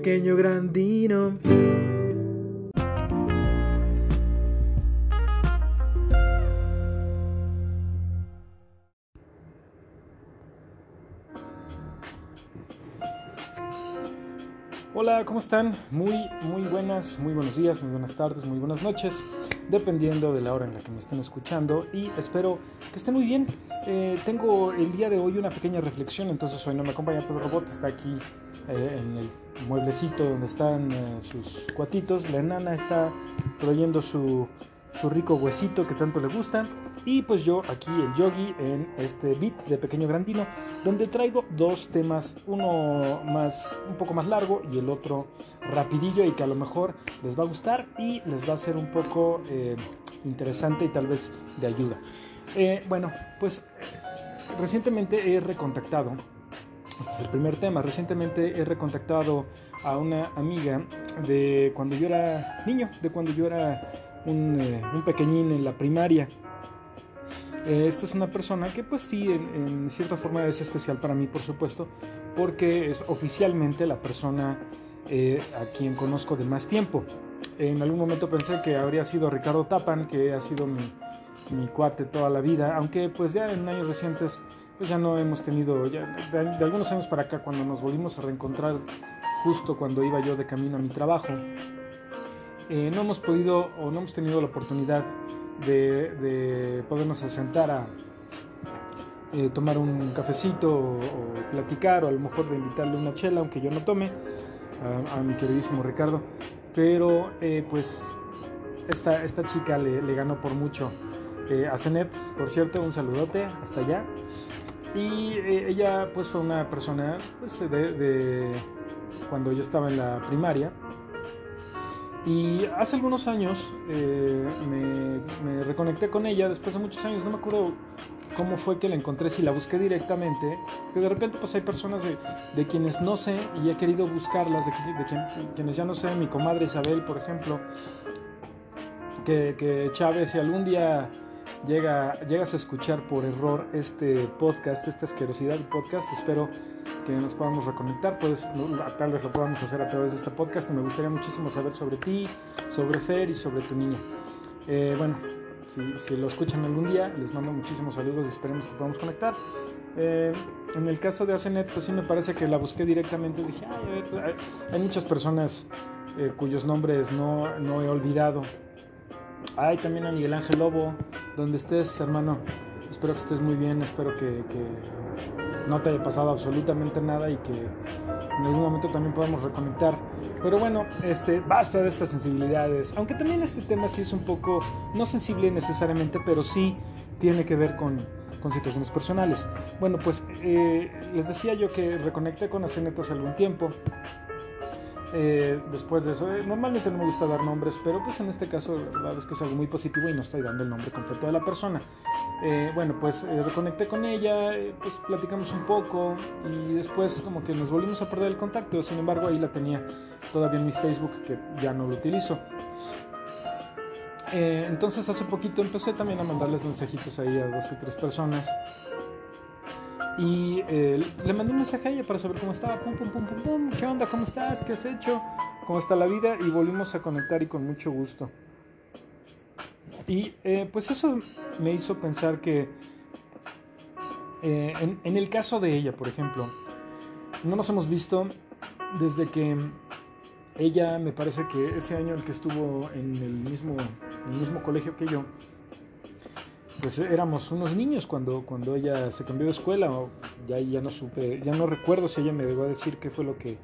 pequeño grandino. Hola, ¿cómo están? Muy, muy buenas, muy buenos días, muy buenas tardes, muy buenas noches, dependiendo de la hora en la que me estén escuchando y espero que estén muy bien. Eh, tengo el día de hoy una pequeña reflexión, entonces hoy no me acompaña Pedro Robot, está aquí eh, en el mueblecito donde están eh, sus cuatitos, la enana está trayendo su su rico huesito que tanto le gusta. Y pues yo aquí el yogi en este beat de Pequeño Grandino, donde traigo dos temas, uno más un poco más largo y el otro rapidillo y que a lo mejor les va a gustar y les va a ser un poco eh, interesante y tal vez de ayuda. Eh, bueno, pues recientemente he recontactado, este es el primer tema, recientemente he recontactado a una amiga de cuando yo era niño, de cuando yo era eh, un, pequeñín en la primaria. Eh, esta es una persona que pues sí, en, cierta forma es especial para mí, por supuesto, porque es oficialmente la persona eh, a quien conozco de más tiempo. En algún momento pensé que habría sido Ricardo Tapan, que ha sido mi, mi cuate toda la vida, aunque pues ya en años recientes pues ya no hemos tenido, de, de, algunos años para acá, cuando nos volvimos a reencontrar justo cuando iba yo de camino a mi trabajo, eh, no hemos podido o no hemos tenido la oportunidad de, podernos sentar a eh, tomar un cafecito o, platicar o a lo mejor de invitarle una chela, aunque yo no tome, a, mi queridísimo Ricardo. Pero eh, pues esta, esta chica le, ganó por mucho a Zenet, por cierto, un saludote hasta allá. Y ella pues fue una persona pues, de, de cuando yo estaba en la primaria, y hace algunos años eh, me, reconecté con ella después de muchos años, no me acuerdo cómo fue que la encontré, si la busqué directamente, que de repente pues hay personas de, quienes no sé y he querido buscarlas, de, quienes ya no sé, mi comadre Isabel, por ejemplo, que, que Chávez, si algún día llega, llegas a escuchar por error este podcast, esta asquerosidad de podcast, espero nos podamos reconectar, pues tal vez lo podamos hacer a través de este podcast. Me gustaría muchísimo saber sobre ti, sobre Fer y sobre tu niña. Eh, bueno, si, lo escuchan algún día, les mando muchísimos saludos y esperemos que podamos conectar. Eh, en el caso de Acenet, pues sí me parece que la busqué directamente. Dije, hay, hay, muchas personas eh, cuyos nombres no, no he olvidado. Hay también a Miguel Ángel Lobo, donde estés, hermano. Espero que estés muy bien, espero que, no te haya pasado absolutamente nada y que en algún momento también podamos reconectar. Pero bueno, este, basta de estas sensibilidades, aunque también este tema sí es un poco, no sensible necesariamente, pero sí tiene que ver con, con situaciones personales. Bueno, pues eh, les decía yo que reconecté con Acenetas algún tiempo eh, después de eso. Eh, normalmente no me gusta dar nombres, pero pues en este caso la verdad es que es algo muy positivo y no estoy dando el nombre completo de la persona. Eh, bueno, pues reconecté con ella, pues platicamos un poco y después como que nos volvimos a perder el contacto. Sin embargo, ahí la tenía todavía en mi Facebook que ya no lo utilizo. entonces hace poquito empecé también a mandarles mensajitos ahí a dos o tres personas y eh, le mandé un mensaje a ella para saber cómo estaba. Pum, pum, pum, pum, pum. ¿Qué onda? ¿Cómo estás? ¿Qué has hecho? ¿Cómo está la vida? Y volvimos a conectar y con mucho gusto. Y eh, pues eso me hizo pensar que eh, en, en, el caso de ella, por ejemplo, no nos hemos visto desde que ella me parece que ese año en que estuvo en el mismo, en el mismo colegio que yo, pues éramos unos niños cuando, cuando ella se cambió de escuela, ya, ya no supe, ya no recuerdo si ella me dejó decir qué fue lo que,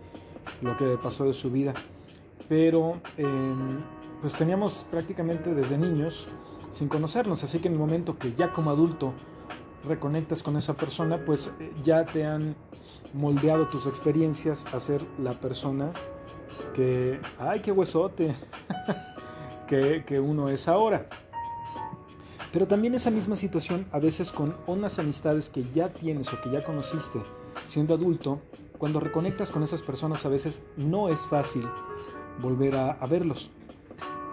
lo que pasó de su vida, pero em, pues teníamos prácticamente desde niños sin conocernos, así que en el momento que ya como adulto reconectas con esa persona, pues ya te han moldeado tus experiencias a ser la persona que, ay, qué huesote, que, que uno es ahora. Pero también esa misma situación a veces con unas amistades que ya tienes o que ya conociste siendo adulto, cuando reconectas con esas personas a veces no es fácil volver a, verlos.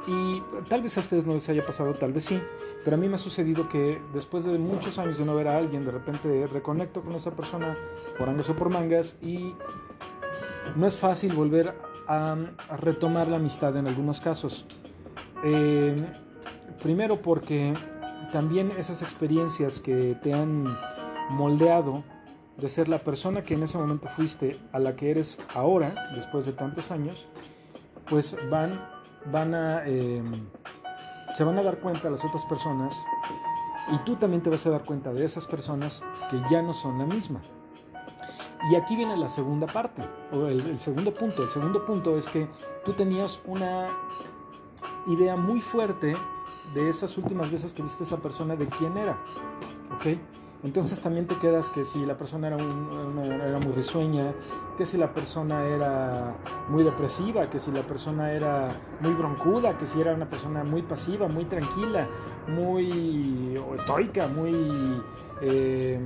Y tal vez a ustedes no les haya pasado, tal vez sí, pero a mí me ha sucedido que después de muchos años de no ver a alguien, de repente reconecto con esa persona por angas o por mangas y no es fácil volver a, retomar la amistad en algunos casos. Eh, primero porque también esas experiencias que te han moldeado de ser la persona que en ese momento fuiste a la que eres ahora, después de tantos años, pues van, van a, em, se van a dar cuenta las otras personas y tú también te vas a dar cuenta de esas personas que ya no son la misma. Y aquí viene la segunda parte, o el, el segundo punto. El segundo punto es que tú tenías una idea muy fuerte de esas últimas veces que viste a esa persona de quién era. ¿Ok? Entonces también te quedas que si la persona era, muy risueña, que si la persona era muy depresiva, que si la persona era muy broncuda, que si era una persona muy pasiva, muy tranquila, muy estoica, muy eh,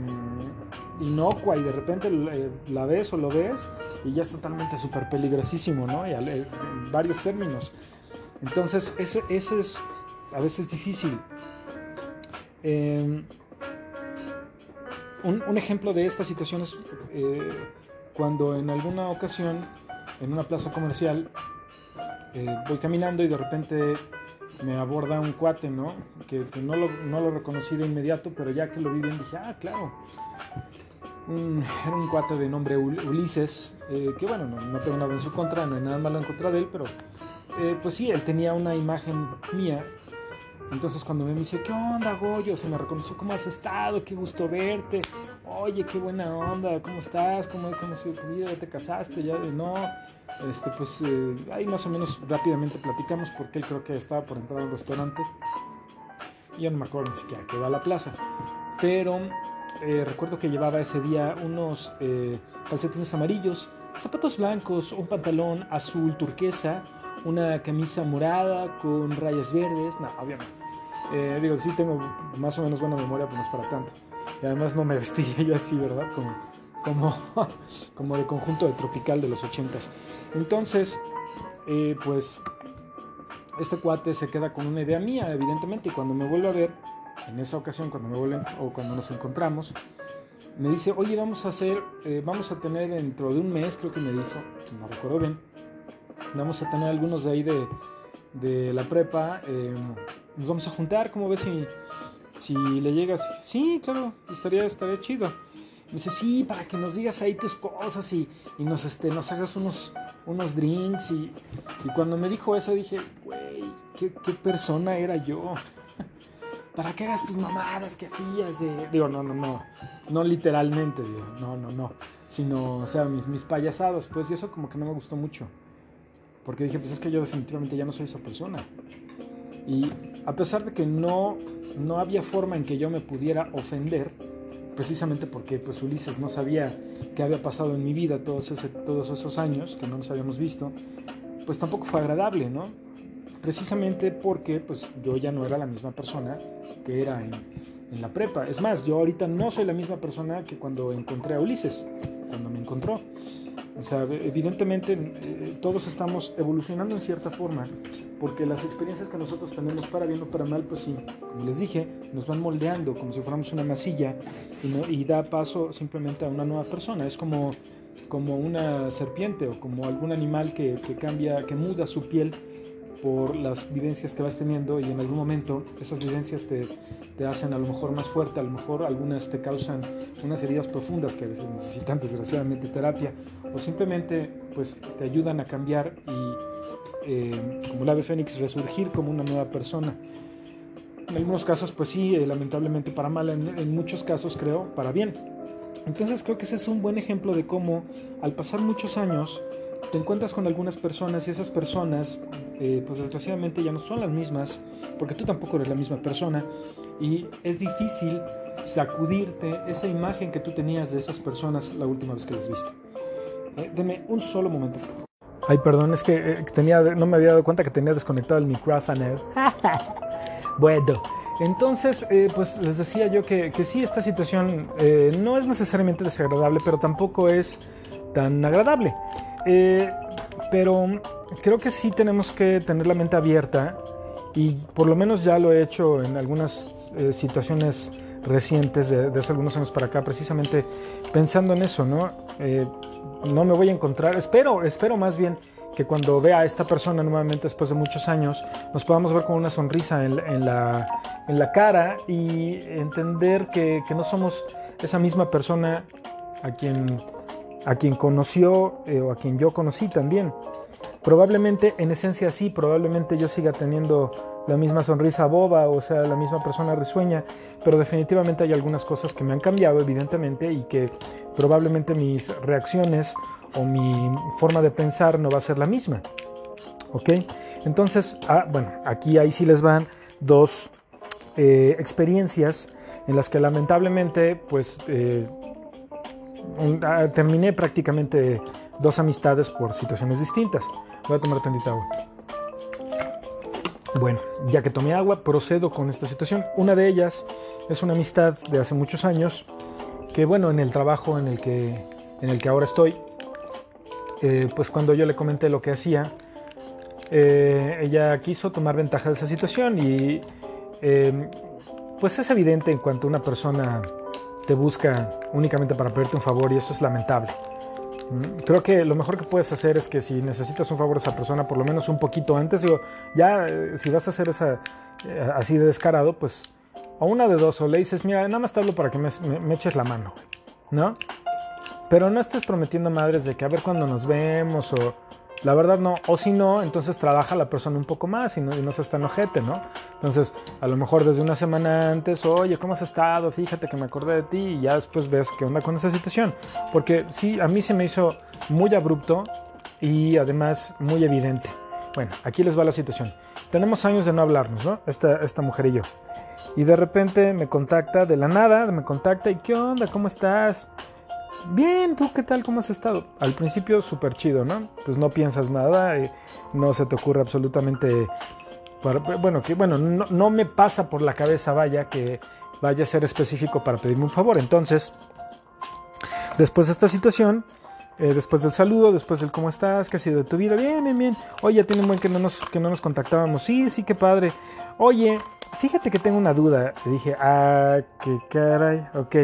inocua y de repente eh, la ves o lo ves y ya es totalmente súper peligrosísimo, ¿no? Y en varios términos. Entonces eso, eso es a veces difícil. Eh, un, ejemplo de esta situación es eh, cuando en alguna ocasión en una plaza comercial eh, voy caminando y de repente me aborda un cuate, ¿no? Que, no, lo, reconocí de inmediato, pero ya que lo vi bien dije, ah, claro. era un cuate de nombre Ulises, eh, que bueno, no, tengo nada en su contra, no hay nada malo en contra de él, pero pues sí, él tenía una imagen mía entonces cuando me dice, ¿qué onda, Goyo? Se me reconoció, ¿cómo has estado? Qué gusto verte. Oye, qué buena onda, ¿cómo estás? ¿Cómo, cómo ha sido tu vida? ¿Ya te casaste? ¿Ya no? Este, pues eh, ahí más o menos rápidamente platicamos porque él creo que estaba por entrar al restaurante. Y yo no me acuerdo ni siquiera que va a la plaza. Pero eh, recuerdo que llevaba ese día unos eh, calcetines amarillos, zapatos blancos, un pantalón azul turquesa, una camisa morada con rayas verdes. No, obviamente. Eh, digo, sí tengo más o menos buena memoria, pero no es para tanto. Y además no me vestía yo así, ¿verdad? Como, como, como de conjunto de tropical de los ochentas. Entonces, eh, pues, este cuate se queda con una idea mía, evidentemente, y cuando me vuelvo a ver, en esa ocasión, cuando me vuelven, o cuando nos encontramos, me dice, oye, vamos a hacer, eh, vamos a tener dentro de un mes, creo que me dijo, no recuerdo bien, vamos a tener algunos de ahí de, de la prepa, eh, nos vamos a juntar, ¿cómo ves si, si le llegas? Sí, claro, estaría, estaría chido. Me dice, sí, para que nos digas ahí tus cosas y, y nos, este, nos hagas unos, unos drinks. Y, y cuando me dijo eso dije, güey, ¿qué, ¿qué, persona era yo? para que hagas tus mamadas que hacías de... Digo, no, no, no, no literalmente, digo, no, no, no, sino, o sea, mis, mis payasadas, pues, y eso como que no me gustó mucho. Porque dije, pues es que yo definitivamente ya no soy esa persona. Y a pesar de que no, no había forma en que yo me pudiera ofender, precisamente porque pues Ulises no sabía qué había pasado en mi vida todos, ese, todos esos años que no nos habíamos visto, pues tampoco fue agradable, ¿no? Precisamente porque pues yo ya no era la misma persona que era en, en la prepa. Es más, yo ahorita no soy la misma persona que cuando encontré a Ulises, cuando me encontró. O sea, evidentemente eh, todos estamos evolucionando en cierta forma, porque las experiencias que nosotros tenemos para bien o para mal, pues sí, como les dije, nos van moldeando como si fuéramos una masilla y, da paso simplemente a una nueva persona. Es como, como una serpiente o como algún animal que cambia, que muda su piel por las vivencias que vas teniendo y en algún momento esas vivencias te, te, hacen a lo mejor más fuerte, a lo mejor algunas te causan unas heridas profundas que a veces necesitan desgraciadamente terapia o simplemente pues te ayudan a cambiar y eh, como el ave fénix resurgir como una nueva persona. En algunos casos pues sí, eh, lamentablemente para mal, en, en muchos casos creo para bien. Entonces creo que ese es un buen ejemplo de cómo al pasar muchos años te encuentras con algunas personas y esas personas, eh, pues desgraciadamente ya no son las mismas, porque tú tampoco eres la misma persona, y es difícil sacudirte esa imagen que tú tenías de esas personas la última vez que las viste. Eh, deme un solo momento. Ay, perdón, es que eh, tenía, no me había dado cuenta que tenía desconectado el micrófono. bueno, entonces, eh, pues les decía yo que, que sí, esta situación eh, no es necesariamente desagradable, pero tampoco es tan agradable. Eh, pero creo que sí tenemos que tener la mente abierta y por lo menos ya lo he hecho en algunas eh, situaciones recientes de, hace algunos años para acá, precisamente pensando en eso, ¿no? Eh, no me voy a encontrar, espero, espero más bien que cuando vea a esta persona nuevamente después de muchos años, nos podamos ver con una sonrisa en, la, en la, cara y entender que, no somos esa misma persona a quien, a quien conoció eh, o a quien yo conocí también. Probablemente, en esencia sí, probablemente yo siga teniendo la misma sonrisa boba, o sea, la misma persona risueña, pero definitivamente hay algunas cosas que me han cambiado, evidentemente, y que probablemente mis reacciones o mi forma de pensar no va a ser la misma. ¿Ok? Entonces, ah, bueno, aquí ahí sí les van dos eh, experiencias en las que lamentablemente, pues, eh, ah, terminé prácticamente dos amistades por situaciones distintas. Voy a tomar tantita agua. Bueno, ya que tomé agua, procedo con esta situación. Una de ellas es una amistad de hace muchos años que, bueno, en el trabajo en el que, en el que ahora estoy, eh, pues cuando yo le comenté lo que hacía, eh, ella quiso tomar ventaja de esa situación y eh, pues es evidente en cuanto una persona te busca únicamente para pedirte un favor y eso es lamentable. Mm, creo que lo mejor que puedes hacer es que si necesitas un favor a esa persona, por lo menos un poquito antes, digo, ya si vas a hacer esa así de descarado, pues o una de dos, o le dices, mira, nada más te hablo para que me, me eches la mano, ¿no? Pero no estés prometiendo madres de que a ver cuando nos vemos o la verdad no, o si no, entonces trabaja la persona un poco más y no, y no se está enojete, ¿no? Entonces, a lo mejor desde una semana antes, oye, ¿cómo has estado? Fíjate que me acordé de ti y ya después ves qué onda con esa situación. Porque sí, a mí se me hizo muy abrupto y además muy evidente. Bueno, aquí les va la situación. Tenemos años de no hablarnos, ¿no? Esta, esta mujer y yo. Y de repente me contacta de la nada, me contacta y ¿qué onda? ¿Cómo estás? Bien, ¿tú qué tal? ¿Cómo has estado? Al principio súper chido, ¿no? Pues no piensas nada, y no se te ocurre absolutamente... bueno, que bueno, no, me pasa por la cabeza, vaya, que vaya a ser específico para pedirme un favor. Entonces, después de esta situación, eh, después del saludo, después del cómo estás, qué ha sido de tu vida, bien, bien, bien. Oye, tiene un buen que no nos, que no nos contactábamos. Sí, sí, qué padre. Oye, fíjate que tengo una duda. Le dije, ah, qué caray, ok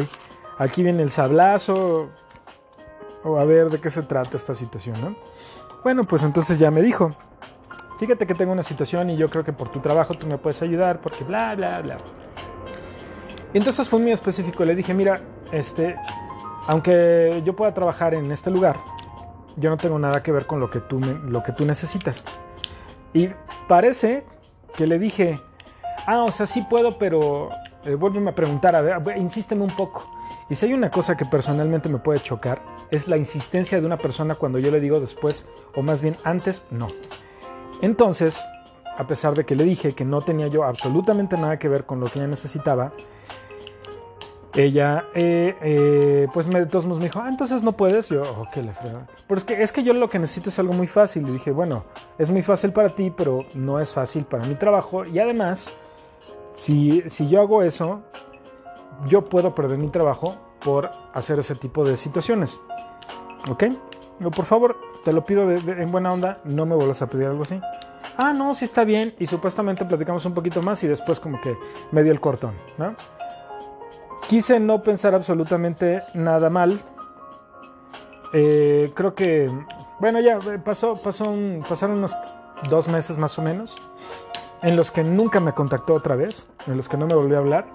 aquí viene el sablazo, o a ver de qué se trata esta situación, ¿no? Bueno, pues entonces ya me dijo, fíjate que tengo una situación y yo creo que por tu trabajo tú me puedes ayudar, porque bla, bla, bla. Entonces fue muy específico, le dije, mira, este, aunque yo pueda trabajar en este lugar, yo no tengo nada que ver con lo que tú, lo que tú necesitas. Y parece que le dije, ah, o sea, sí puedo, pero eh, a preguntar, a ver, insísteme un poco. Y si hay una cosa que personalmente me puede chocar, es la insistencia de una persona cuando yo le digo después, o más bien antes, no. Entonces, a pesar de que le dije que no tenía yo absolutamente nada que ver con lo que ella necesitaba, ella, eh, eh, pues me, de todos modos me dijo, ah, entonces no puedes. Yo, oh, qué le frega. Pero es que, es que yo lo que necesito es algo muy fácil. Y dije, bueno, es muy fácil para ti, pero no es fácil para mi trabajo. Y además, si, si yo hago eso, yo puedo perder mi trabajo por hacer ese tipo de situaciones. ¿Ok? por favor, te lo pido en buena onda, no me vuelvas a pedir algo así. Ah, no, sí está bien. Y supuestamente platicamos un poquito más y después como que me dio el cortón, ¿no? Quise no pensar absolutamente nada mal. Eh, creo que, bueno, ya eh, pasó pasaron unos dos meses más o menos, en los que nunca me contactó otra vez, en los que no me volvió a hablar.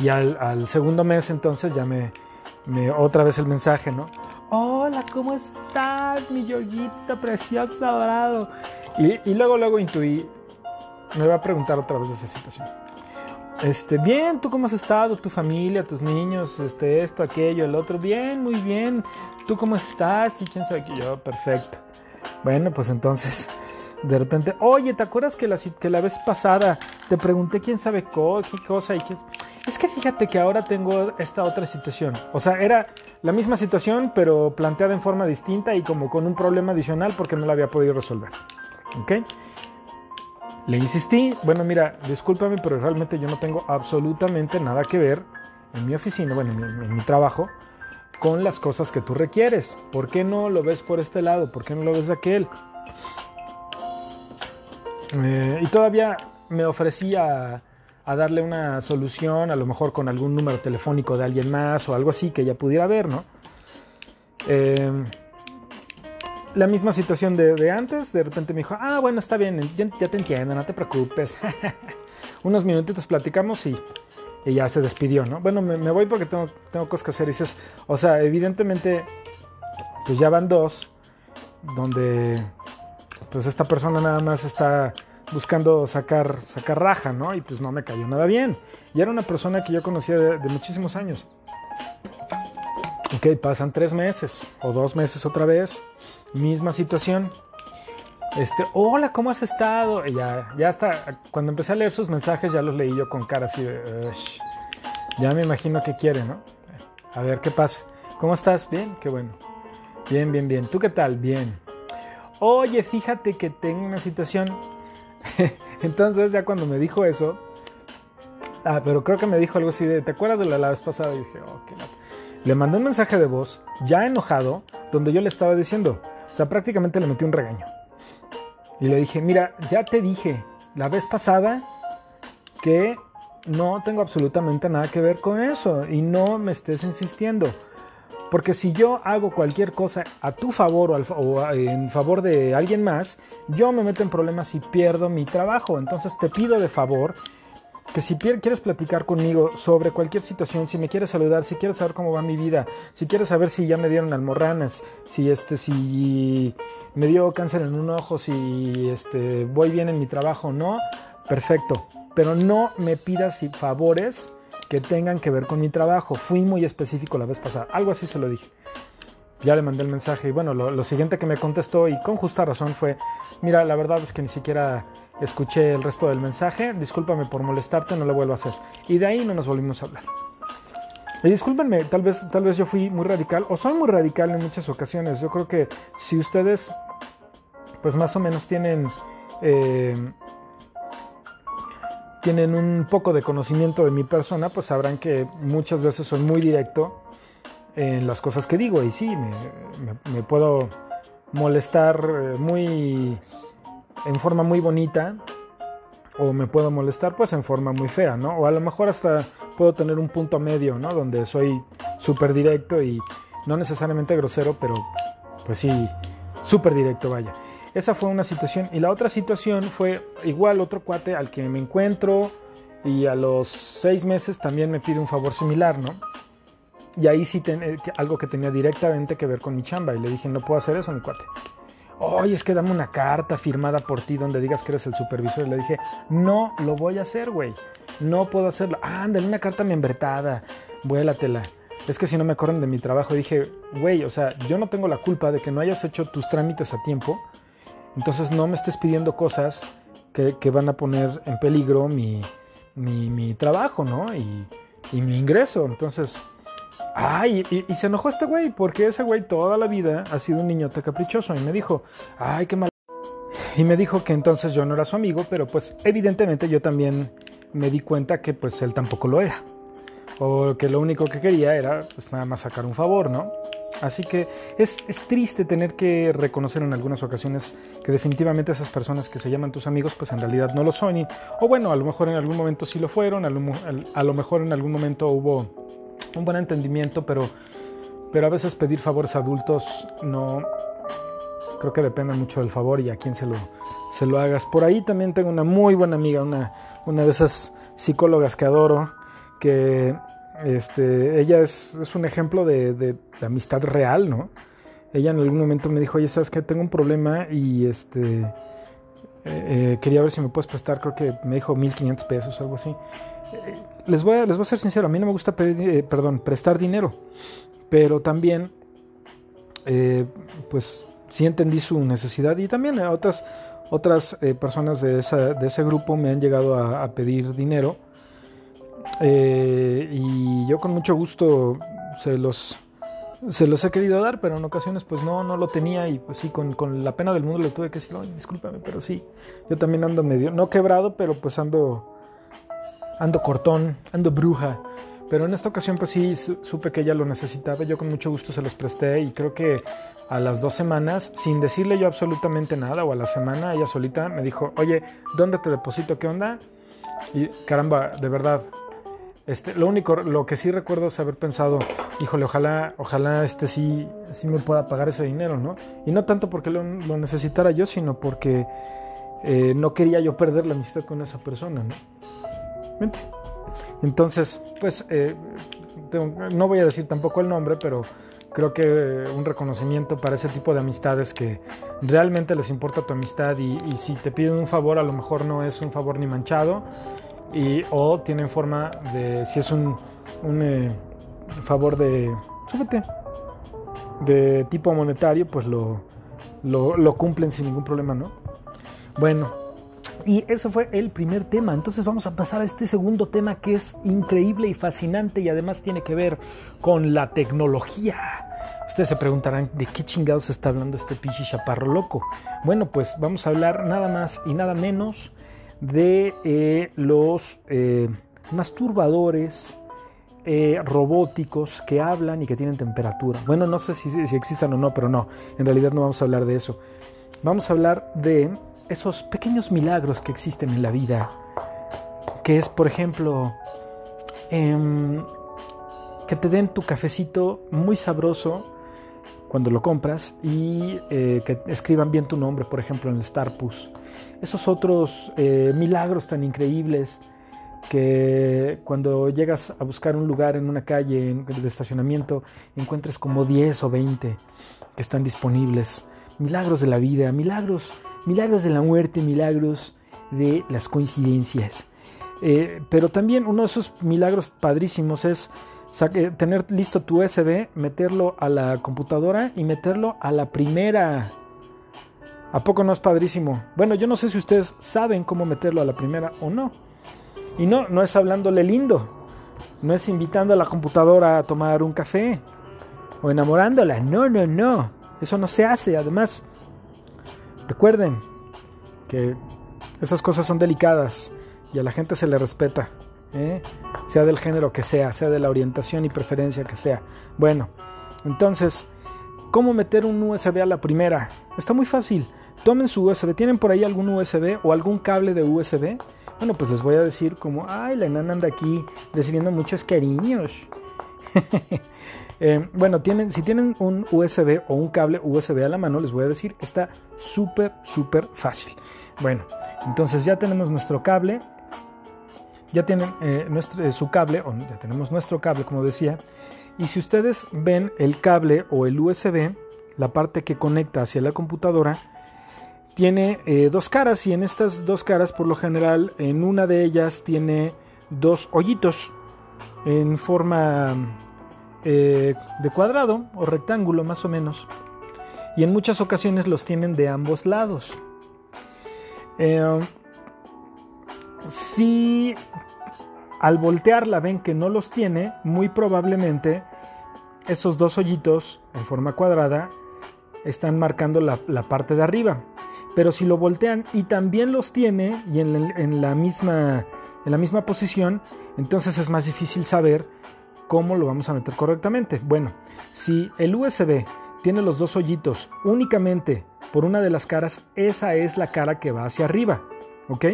Y al, segundo mes entonces ya me, me, otra vez el mensaje, ¿no? Hola, ¿cómo estás, mi yoguito precioso, adorado? Y, y, luego, luego intuí, me va a preguntar otra vez de esa situación. Este, bien, ¿tú cómo has estado? ¿Tu familia, tus niños, este, esto, aquello, el otro? Bien, muy bien. ¿Tú cómo estás? Y quién sabe que yo, perfecto. Bueno, pues entonces, de repente, oye, ¿te acuerdas que la, que la vez pasada te pregunté quién sabe qué cosa y qué... Es que fíjate que ahora tengo esta otra situación. O sea, era la misma situación, pero planteada en forma distinta y como con un problema adicional porque no la había podido resolver. ¿Ok? Le insistí, bueno, mira, discúlpame, pero realmente yo no tengo absolutamente nada que ver en mi oficina, bueno, en mi, trabajo, con las cosas que tú requieres. ¿Por qué no lo ves por este lado? ¿Por qué no lo ves de aquel? Eh, y todavía me ofrecía a darle una solución, a lo mejor con algún número telefónico de alguien más o algo así que ella pudiera ver, ¿no? Eh, la misma situación de, antes, de repente me dijo, ah, bueno, está bien, ya, te entiendo, no te preocupes. Unos minutitos platicamos y, ya se despidió, ¿no? Bueno, me, voy porque tengo, tengo cosas que hacer. Y dices, o sea, evidentemente, pues ya van dos, donde pues esta persona nada más está buscando sacar, sacar raja, ¿no? Y pues no me cayó nada bien. Y era una persona que yo conocía de muchísimos años. Ok, pasan tres meses o dos meses otra vez, misma situación. Este, hola, ¿cómo has estado? Ya, ya hasta cuando empecé a leer sus mensajes ya los leí yo con cara así de, ya me imagino que quiere, ¿no? A ver, ¿qué pasa? ¿Cómo estás? Bien, qué bueno. Bien, bien, bien. ¿Tú qué tal? Bien. Oye, fíjate que tengo una situación. Entonces ya cuando me dijo eso, ah, pero creo que me dijo algo así de, ¿te acuerdas de la, la vez pasada? Y dije, oh, qué le mandé un mensaje de voz, ya enojado, donde yo le estaba diciendo, o sea, prácticamente le metí un regaño. Y le dije, mira, ya te dije la vez pasada que no tengo absolutamente nada que ver con eso y no me estés insistiendo. Porque si yo hago cualquier cosa a tu favor o, en favor de alguien más, yo me meto en problemas y pierdo mi trabajo. Entonces te pido de favor que si quieres platicar conmigo sobre cualquier situación, si me quieres saludar, si quieres saber cómo va mi vida, si quieres saber si ya me dieron almorranas, si este, si me dio cáncer en un ojo, si este, voy bien en mi trabajo, no, perfecto. Pero no me pidas favores que tengan que ver con mi trabajo. Fui muy específico la vez pasada, algo así se lo dije ya le mandé el mensaje y bueno, lo, siguiente que me contestó y con justa razón fue, mira, la verdad es que ni siquiera escuché el resto del mensaje, discúlpame por molestarte, no lo vuelvo a hacer. Y de ahí no nos volvimos a hablar. Y discúlpenme, tal vez, tal vez yo fui muy radical o soy muy radical en muchas ocasiones. Yo creo que si ustedes, pues más o menos tienen... Eh, tienen un poco de conocimiento de mi persona, pues sabrán que muchas veces soy muy directo en las cosas que digo y sí, me, puedo molestar eh, muy en forma muy bonita o me puedo molestar pues en forma muy fea, ¿no? O a lo mejor hasta puedo tener un punto medio, ¿no? Donde soy súper directo y no necesariamente grosero, pero pues sí, súper directo, vaya. Esa fue una situación. Y la otra situación fue igual otro cuate al que me encuentro y a los seis meses también me pide un favor similar, ¿no? Y ahí sí ten, algo que tenía directamente que ver con mi chamba. Y le dije, no puedo hacer eso, mi cuate. Oye, es que dame una carta firmada por ti donde digas que eres el supervisor. Y le dije, no lo voy a hacer, güey. No puedo hacerlo. Ándale, una carta membretada. Vuélatela. Es que si no me corren de mi trabajo. dije, güey, o sea, yo no tengo la culpa de que no hayas hecho tus trámites a tiempo. Entonces no me estés pidiendo cosas que, van a poner en peligro mi, trabajo, ¿no? Y, y mi ingreso. Entonces, Ay, y, se enojó este güey, porque ese güey toda la vida ha sido un niñote caprichoso. Y me dijo, ay, qué mal. Y me dijo que entonces yo no era su amigo, pero pues evidentemente yo también me di cuenta que pues él tampoco lo era. O que lo único que quería era pues nada más sacar un favor, ¿no? Así que es, es, triste tener que reconocer en algunas ocasiones que definitivamente esas personas que se llaman tus amigos pues en realidad no lo son. o bueno, a lo mejor en algún momento sí lo fueron, a lo mejor en algún momento hubo un buen entendimiento, pero, pero a veces pedir favores a adultos no creo que depende mucho del favor y a quién se lo, se lo hagas. Por ahí también tengo una muy buena amiga, una, una de esas psicólogas que adoro, que este, ella es, un ejemplo de, amistad real, ¿no? Ella en algún momento me dijo, oye, ¿sabes que Tengo un problema y este... Eh, eh, quería ver si me puedes prestar, creo que me dijo 1500 pesos o algo así les voy, a, les voy a ser sincero, a mí no me gusta pedir, eh, perdón, prestar dinero, pero también, eh, pues sí entendí su necesidad y también otras, otras eh, personas de, ese grupo me han llegado a, pedir dinero y yo con mucho gusto se los, se los he querido dar, pero en ocasiones pues no, no lo tenía y pues sí, con, con la pena del mundo le tuve que decir, discúlpame, pero sí, yo también ando medio, no quebrado, pero pues ando ando cortón, ando bruja. Pero en esta ocasión pues sí supe que ella lo necesitaba, yo con mucho gusto se los presté y creo que a las dos semanas, sin decirle yo absolutamente nada, o a la semana, ella solita me dijo, oye, ¿dónde te deposito? ¿Qué onda? Y caramba, de verdad, Este, lo único, lo que sí recuerdo es haber pensado, híjole, ojalá, ojalá este sí, sí me pueda pagar ese dinero, ¿no? Y no tanto porque lo, necesitara yo, sino porque eh, no quería yo perder la amistad con esa persona, ¿no? Entonces, pues, eh, no voy a decir tampoco el nombre, pero creo que un reconocimiento para ese tipo de amistades que realmente les importa tu amistad y, y si te piden un favor, a lo mejor no es un favor ni manchado y, o tienen forma de, si es un, un eh, favor de, de tipo monetario, pues lo, lo, lo cumplen sin ningún problema, ¿no? Bueno, y eso fue el primer tema. Entonces vamos a pasar a este segundo tema que es increíble y fascinante y además tiene que ver con la tecnología. Ustedes se preguntarán de qué chingados está hablando este pinche chaparro loco. Bueno, pues vamos a hablar nada más y nada menos de eh, los eh, masturbadores eh, robóticos que hablan y que tienen temperatura. Bueno, no sé si, si existan o no, pero no, en realidad no vamos a hablar de eso. Vamos a hablar de esos pequeños milagros que existen en la vida, que es, por ejemplo, em, que te den tu cafecito muy sabroso cuando lo compras y que escriban bien tu nombre, por ejemplo, en el Starpus esos otros eh, milagros tan increíbles que cuando llegas a buscar un lugar en una calle de estacionamiento encuentres como 10 o 20 que están disponibles. Milagros de la vida, milagros, milagros de la muerte, milagros de las coincidencias. Eh, pero también uno de esos milagros padrísimos es tener listo tu USB, meterlo a la computadora y meterlo a la primera ¿A poco no es padrísimo? Bueno, yo no sé si ustedes saben cómo meterlo a la primera o no. Y no, no es hablándole lindo. No es invitando a la computadora a tomar un café. O enamorándola. No, no, no. Eso no se hace. Además, recuerden que esas cosas son delicadas y a la gente se le respeta. ¿Eh? Sea del género que sea, sea de la orientación y preferencia que sea. Bueno, entonces, ¿cómo meter un USB a la primera? Está muy fácil tomen su USB. ¿Tienen por ahí algún USB o algún cable de USB? Bueno, pues les voy a decir como, ay, la enana anda aquí recibiendo muchos cariños. Eh, bueno, tienen, si tienen un USB o un cable USB a la mano, les voy a decir, está súper, súper fácil. Bueno, entonces ya tenemos nuestro cable, ya tienen eh, nuestro, eh, su cable, o ya tenemos nuestro cable, como decía. Y si ustedes ven el cable o el USB, la parte que conecta hacia la computadora, tiene eh, dos caras y en estas dos caras por lo general en una de ellas tiene dos hoyitos en forma de cuadrado o rectángulo más o menos y en muchas ocasiones los tienen de ambos lados si al voltearla ven que no los tiene muy probablemente esos dos hoyitos en forma cuadrada están marcando la parte de arriba pero si lo voltean y también los tiene y en, la, misma, en la misma posición, entonces es más difícil saber cómo lo vamos a meter correctamente. Bueno, si el USB tiene los dos hoyitos únicamente por una de las caras, esa es la cara que va hacia arriba, ¿ok?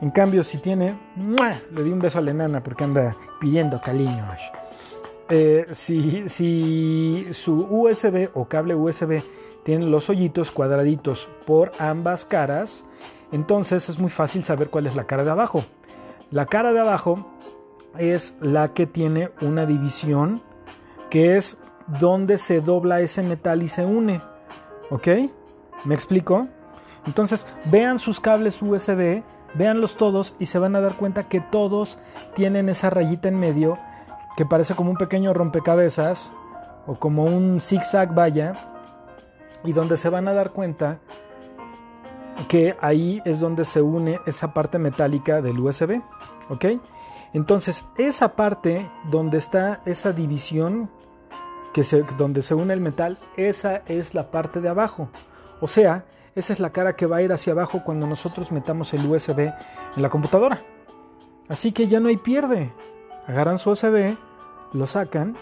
En cambio, si tiene, le di un beso a la enana porque anda pidiendo cariño. Eh, si, si su USB o cable USB tienen los hoyitos cuadraditos por ambas caras, entonces es muy fácil saber cuál es la cara de abajo. La cara de abajo es la que tiene una división que es donde se dobla ese metal y se une. ¿Ok? ¿Me explico? Entonces vean sus cables USB, véanlos todos y se van a dar cuenta que todos tienen esa rayita en medio que parece como un pequeño rompecabezas o como un zigzag vaya y donde se van a dar cuenta que ahí es donde se une esa parte metálica del USB, ¿ok? Entonces, esa parte donde está esa división, que se, donde se une el metal, esa es la parte de abajo. O sea, esa es la cara que va a ir hacia abajo cuando nosotros metamos el USB en la computadora. Así que ya no hay pierde. Agarran su USB, lo sacan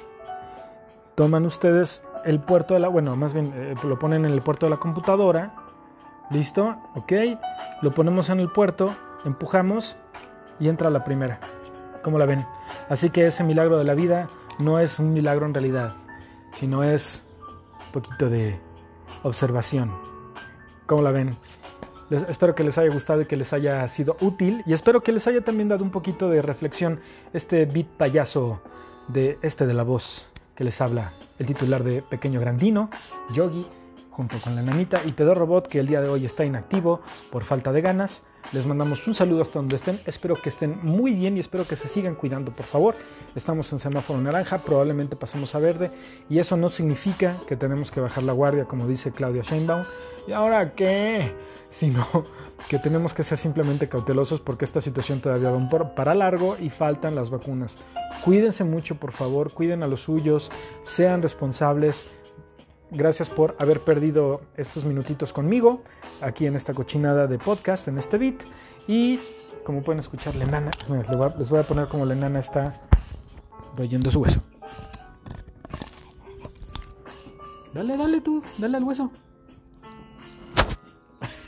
toman ustedes el puerto de la, bueno, más bien eh, lo ponen en el puerto de la computadora, listo, ok, lo ponemos en el puerto, empujamos y entra la primera. ¿Cómo la ven? Así que ese milagro de la vida no es un milagro en realidad, sino es un poquito de observación. ¿Cómo la ven? espero que les haya gustado y que les haya sido útil y espero que les haya también dado un poquito de reflexión este beat payaso de este de la voz que les habla el titular de Pequeño Grandino, Yogi, junto con la nanita y Pedro Robot que el día de hoy está inactivo por falta de ganas. Les mandamos un saludo hasta donde estén. Espero que estén muy bien y espero que se sigan cuidando, por favor. Estamos en semáforo naranja, probablemente pasemos a verde y eso no significa que tenemos que bajar la guardia, como dice Claudia Sheinbaum. ¿Y ahora qué? Sino que tenemos que ser simplemente cautelosos porque esta situación todavía va para largo y faltan las vacunas. Cuídense mucho, por favor, cuiden a los suyos, sean responsables Gracias por haber perdido estos minutitos conmigo aquí en esta cochinada de podcast, en este beat. Y como pueden escuchar, la enana, les voy a poner como la enana está royendo su hueso. Dale, dale tú, dale al hueso.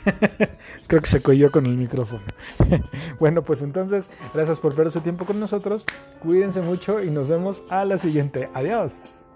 Creo que se cogió con el micrófono. bueno, pues entonces, gracias por perder su tiempo con nosotros. Cuídense mucho y nos vemos a la siguiente. Adiós.